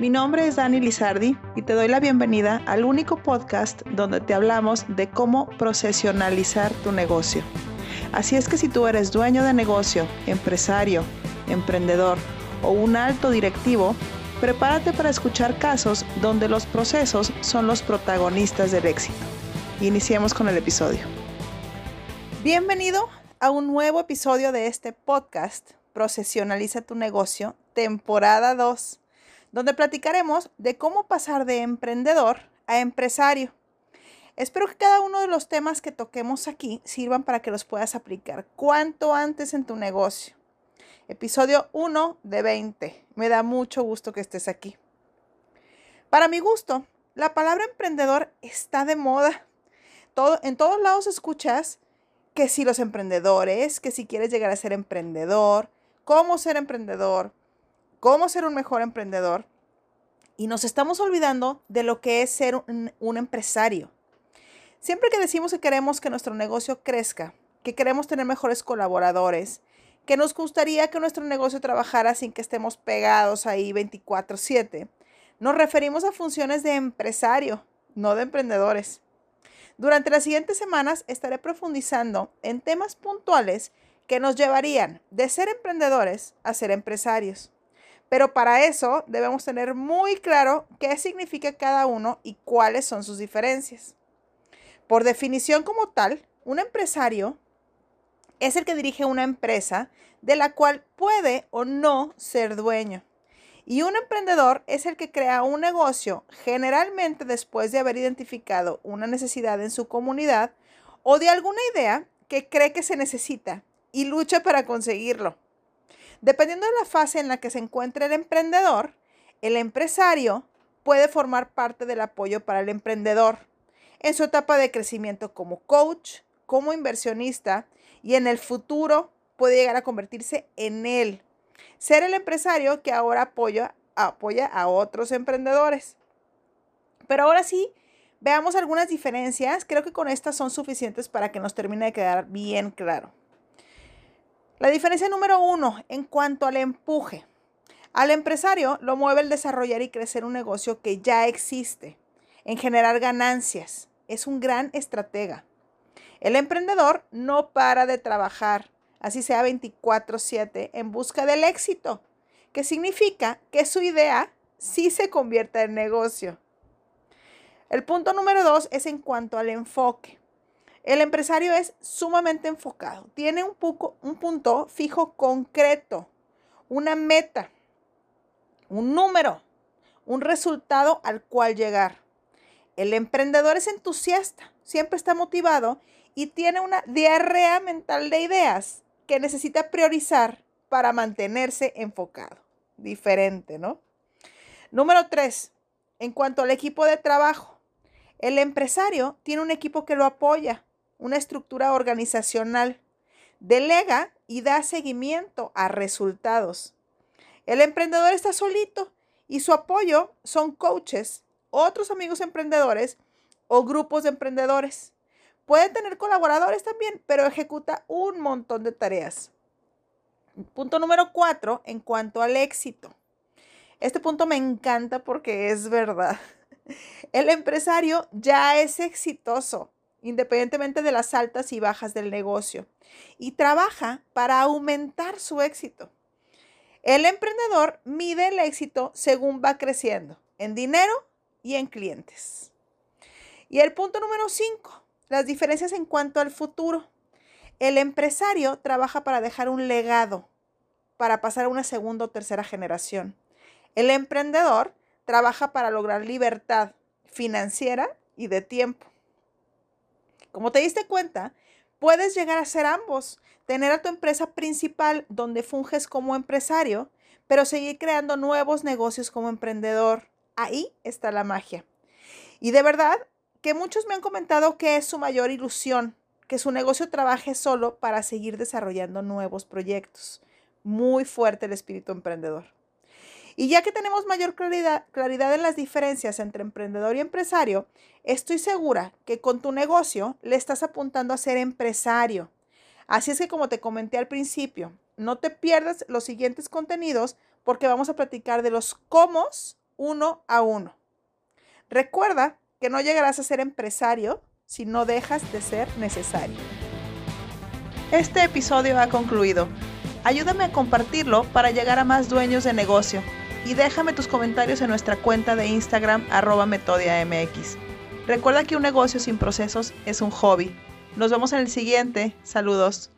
Mi nombre es Dani Lizardi y te doy la bienvenida al único podcast donde te hablamos de cómo procesionalizar tu negocio. Así es que si tú eres dueño de negocio, empresario, emprendedor o un alto directivo, prepárate para escuchar casos donde los procesos son los protagonistas del éxito. Iniciemos con el episodio. Bienvenido a un nuevo episodio de este podcast, Procesionaliza tu negocio, temporada 2 donde platicaremos de cómo pasar de emprendedor a empresario. Espero que cada uno de los temas que toquemos aquí sirvan para que los puedas aplicar cuanto antes en tu negocio. Episodio 1 de 20. Me da mucho gusto que estés aquí. Para mi gusto, la palabra emprendedor está de moda. Todo, en todos lados escuchas que si los emprendedores, que si quieres llegar a ser emprendedor, cómo ser emprendedor, cómo ser un mejor emprendedor y nos estamos olvidando de lo que es ser un, empresario. Siempre que decimos que queremos que nuestro negocio crezca, que queremos tener mejores colaboradores, que nos gustaría que nuestro negocio trabajara sin que estemos pegados ahí 24/7, nos referimos a funciones de empresario, no de emprendedores. Durante las siguientes semanas estaré profundizando en temas puntuales que nos llevarían de ser emprendedores a ser empresarios. Pero para eso debemos tener muy claro qué significa cada uno y cuáles son sus diferencias. Por definición como tal, un empresario es el que dirige una empresa de la cual puede o no ser dueño. Y un emprendedor es el que crea un negocio generalmente después de haber identificado una necesidad en su comunidad o de alguna idea que cree que se necesita y lucha para conseguirlo. Dependiendo de la fase en la que se encuentre el emprendedor, el empresario puede formar parte del apoyo para el emprendedor en su etapa de crecimiento como coach, como inversionista y en el futuro puede llegar a convertirse en él. Ser el empresario que ahora apoya, apoya a otros emprendedores. Pero ahora sí, veamos algunas diferencias. Creo que con estas son suficientes para que nos termine de quedar bien claro. La diferencia número uno en cuanto al empuje. Al empresario lo mueve el desarrollar y crecer un negocio que ya existe, en generar ganancias. Es un gran estratega. El emprendedor no para de trabajar, así sea 24/7, en busca del éxito, que significa que su idea sí se convierta en negocio. El punto número dos es en cuanto al enfoque. El empresario es sumamente enfocado, tiene un, poco, un punto fijo concreto, una meta, un número, un resultado al cual llegar. El emprendedor es entusiasta, siempre está motivado y tiene una diarrea mental de ideas que necesita priorizar para mantenerse enfocado. Diferente, ¿no? Número tres, en cuanto al equipo de trabajo. El empresario tiene un equipo que lo apoya, una estructura organizacional. Delega y da seguimiento a resultados. El emprendedor está solito y su apoyo son coaches, otros amigos emprendedores o grupos de emprendedores. Puede tener colaboradores también, pero ejecuta un montón de tareas. Punto número cuatro, en cuanto al éxito. Este punto me encanta porque es verdad. El empresario ya es exitoso independientemente de las altas y bajas del negocio, y trabaja para aumentar su éxito. El emprendedor mide el éxito según va creciendo, en dinero y en clientes. Y el punto número 5, las diferencias en cuanto al futuro. El empresario trabaja para dejar un legado, para pasar a una segunda o tercera generación. El emprendedor trabaja para lograr libertad financiera y de tiempo. Como te diste cuenta, puedes llegar a ser ambos, tener a tu empresa principal donde funges como empresario, pero seguir creando nuevos negocios como emprendedor. Ahí está la magia. Y de verdad que muchos me han comentado que es su mayor ilusión, que su negocio trabaje solo para seguir desarrollando nuevos proyectos. Muy fuerte el espíritu emprendedor. Y ya que tenemos mayor claridad, claridad en las diferencias entre emprendedor y empresario, estoy segura que con tu negocio le estás apuntando a ser empresario. Así es que como te comenté al principio, no te pierdas los siguientes contenidos porque vamos a platicar de los cómo uno a uno. Recuerda que no llegarás a ser empresario si no dejas de ser necesario. Este episodio ha concluido. Ayúdame a compartirlo para llegar a más dueños de negocio y déjame tus comentarios en nuestra cuenta de Instagram arroba metodiamx. Recuerda que un negocio sin procesos es un hobby. Nos vemos en el siguiente. Saludos.